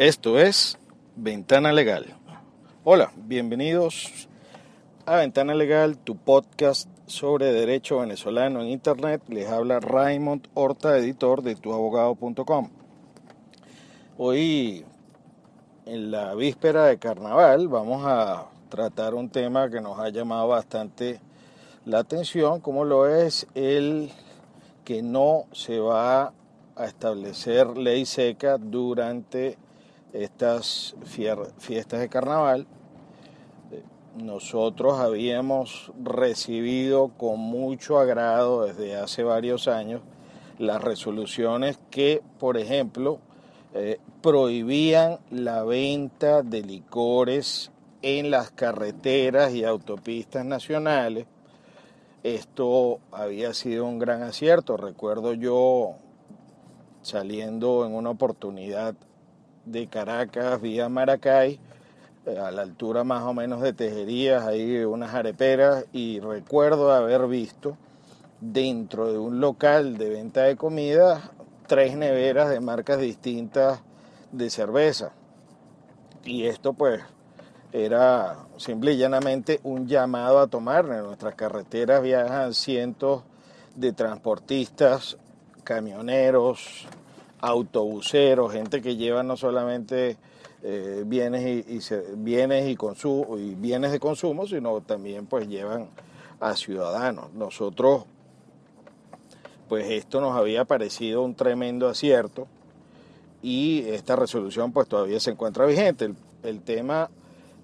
Esto es Ventana Legal. Hola, bienvenidos a Ventana Legal, tu podcast sobre derecho venezolano en Internet. Les habla Raymond Horta, editor de tuabogado.com. Hoy, en la víspera de carnaval, vamos a tratar un tema que nos ha llamado bastante la atención, como lo es el que no se va a establecer ley seca durante estas fiestas de carnaval. Nosotros habíamos recibido con mucho agrado desde hace varios años las resoluciones que, por ejemplo, eh, prohibían la venta de licores en las carreteras y autopistas nacionales. Esto había sido un gran acierto. Recuerdo yo saliendo en una oportunidad de Caracas vía Maracay, eh, a la altura más o menos de Tejerías, hay unas areperas, y recuerdo haber visto dentro de un local de venta de comida tres neveras de marcas distintas de cerveza. Y esto pues era simple y llanamente un llamado a tomar. En nuestras carreteras viajan cientos de transportistas, camioneros, autobuseros, gente que lleva no solamente eh, bienes y, bienes y, bienes de consumo, sino también pues llevan a ciudadanos. Nosotros, pues esto nos había parecido un tremendo acierto y esta resolución pues todavía se encuentra vigente. El, el tema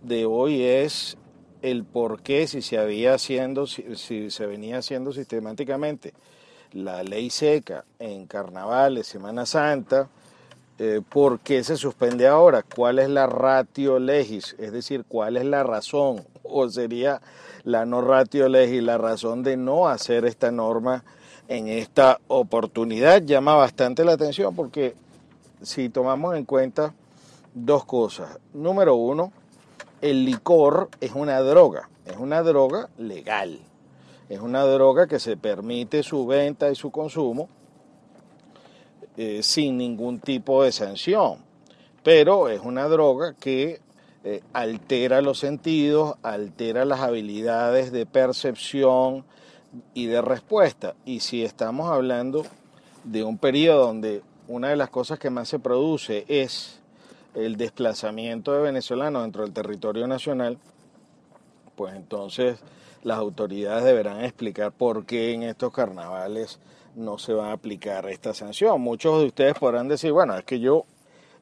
de hoy es el por qué si se había haciendo, si se venía haciendo sistemáticamente la ley seca en carnavales, Semana Santa, eh, ¿por qué se suspende ahora? ¿Cuál es la ratio legis? Es decir, ¿cuál es la razón? O sería la no ratio legis, la razón de no hacer esta norma en esta oportunidad. Llama bastante la atención porque si tomamos en cuenta dos cosas. Número uno, el licor es una droga, es una droga legal. Es una droga que se permite su venta y su consumo eh, sin ningún tipo de sanción, pero es una droga que eh, altera los sentidos, altera las habilidades de percepción y de respuesta. Y si estamos hablando de un periodo donde una de las cosas que más se produce es el desplazamiento de venezolanos dentro del territorio nacional, pues entonces las autoridades deberán explicar por qué en estos carnavales no se va a aplicar esta sanción. Muchos de ustedes podrán decir, bueno, es que yo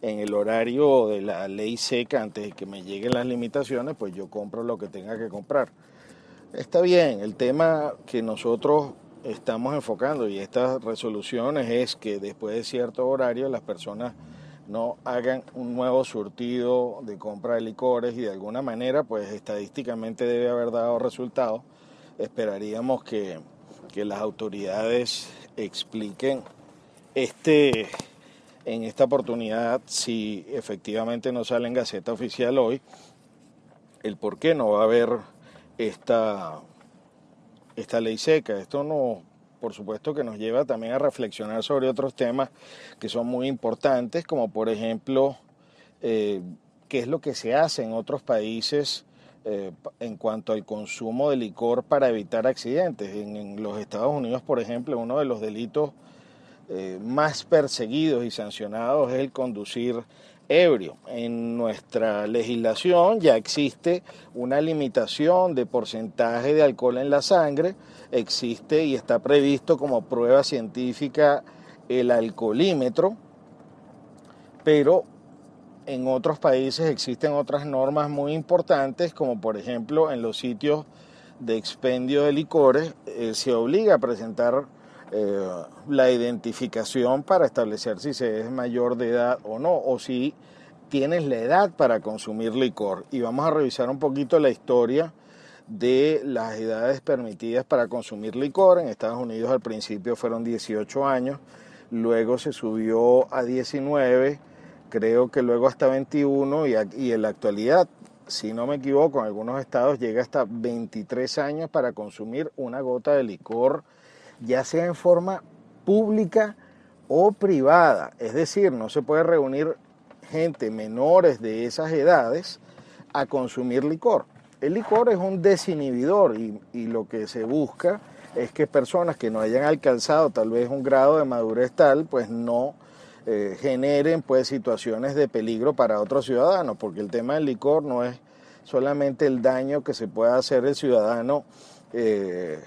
en el horario de la ley seca, antes de que me lleguen las limitaciones, pues yo compro lo que tenga que comprar. Está bien, el tema que nosotros estamos enfocando y estas resoluciones es que después de cierto horario las personas no hagan un nuevo surtido de compra de licores y de alguna manera pues estadísticamente debe haber dado resultados. Esperaríamos que, las autoridades expliquen este, en esta oportunidad si efectivamente no sale en Gaceta Oficial hoy el por qué no va a haber esta, esta ley seca. Esto no por supuesto que nos lleva también a reflexionar sobre otros temas que son muy importantes, como por ejemplo, eh, qué es lo que se hace en otros países eh, en cuanto al consumo de licor para evitar accidentes. En, los Estados Unidos, por ejemplo, uno de los delitos eh, más perseguidos y sancionados es el conducir ebrio. En nuestra legislación ya existe una limitación de porcentaje de alcohol en la sangre, existe y está previsto como prueba científica el alcoholímetro, pero en otros países existen otras normas muy importantes, como por ejemplo en los sitios de expendio de licores eh, se obliga a presentar eh, la identificación para establecer si se es mayor de edad o no, o si tienes la edad para consumir licor. Y vamos a revisar un poquito la historia de las edades permitidas para consumir licor. En Estados Unidos al principio fueron 18 años, luego se subió a 19, creo que luego hasta 21 y, y en la actualidad, si no me equivoco, en algunos estados llega hasta 23 años para consumir una gota de licor ya sea en forma pública o privada. Es decir, no se puede reunir gente menores de esas edades a consumir licor. El licor es un desinhibidor y, lo que se busca es que personas que no hayan alcanzado tal vez un grado de madurez tal, pues no eh, generen pues situaciones de peligro para otros ciudadanos, porque el tema del licor no es solamente el daño que se pueda hacer el ciudadano eh,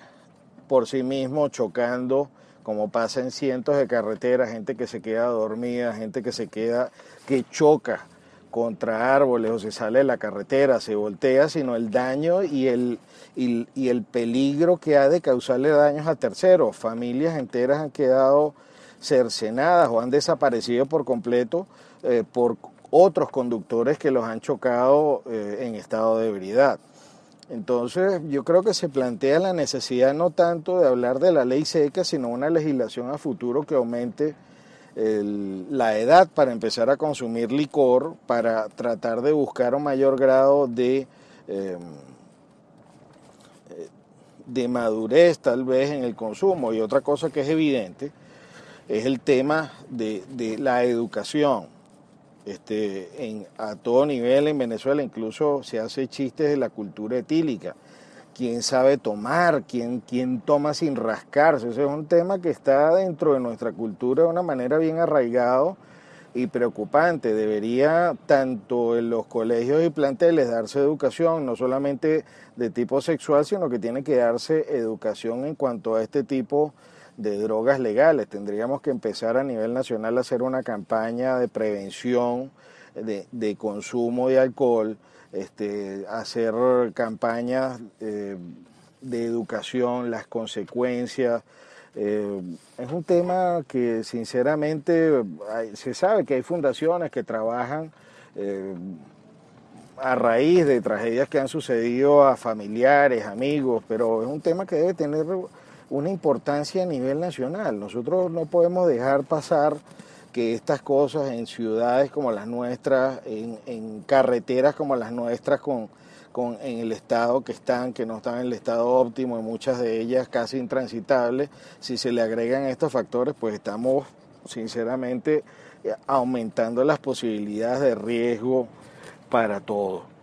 por sí mismo chocando, como pasa en cientos de carreteras, gente que se queda dormida, gente que se queda, que choca contra árboles o se sale de la carretera, se voltea, sino el daño y el, y, el peligro que ha de causarle daños a terceros. Familias enteras han quedado cercenadas o han desaparecido por completo eh, por otros conductores que los han chocado eh, en estado de ebriedad. Entonces yo creo que se plantea la necesidad no tanto de hablar de la ley seca, sino una legislación a futuro que aumente la edad para empezar a consumir licor, para tratar de buscar un mayor grado de, em, de madurez tal vez en el consumo. Y otra cosa que es evidente es el tema de la educación. Este, en, a todo nivel en Venezuela incluso se hace chistes de la cultura etílica quién sabe tomar, quién, quién toma sin rascarse. Ese es un tema que está dentro de nuestra cultura de una manera bien arraigado y preocupante. Debería tanto en los colegios y planteles darse educación, no solamente de tipo sexual, sino que tiene que darse educación en cuanto a este tipo de drogas legales. Tendríamos que empezar a nivel nacional a hacer una campaña de prevención de, de consumo de alcohol este, hacer campañas eh, de educación, las consecuencias. Eh, es un tema que sinceramente se sabe que hay fundaciones que trabajan eh, a raíz de tragedias que han sucedido a familiares, amigos, pero es un tema que debe tener una importancia a nivel nacional. Nosotros no podemos dejar pasar que estas cosas en ciudades como las nuestras, en, carreteras como las nuestras, con, con, en el estado que están, que no están en el estado óptimo, y muchas de ellas casi intransitables, si se le agregan estos factores, pues estamos sinceramente aumentando las posibilidades de riesgo para todo.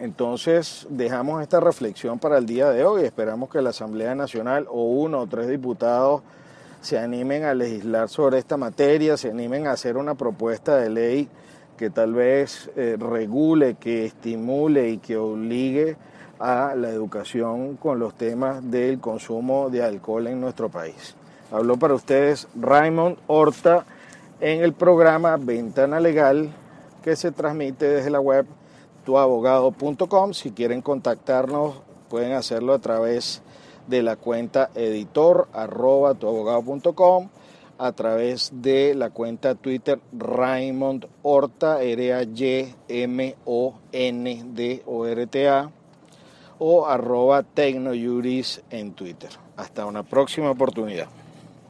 Entonces dejamos esta reflexión para el día de hoy. Esperamos que la Asamblea Nacional o uno o tres diputados se animen a legislar sobre esta materia, se animen a hacer una propuesta de ley que tal vez eh, regule, que estimule y que obligue a la educación con los temas del consumo de alcohol en nuestro país. Habló para ustedes Raymond Horta en el programa Ventana Legal que se transmite desde la web tuabogado.com. Si quieren contactarnos pueden hacerlo a través de la cuenta editor arroba tuabogado.com, a través de la cuenta Twitter Raymond Horta, R-A-Y-M-O-N-D-O-R-T-A, o arroba en Twitter. Hasta una próxima oportunidad.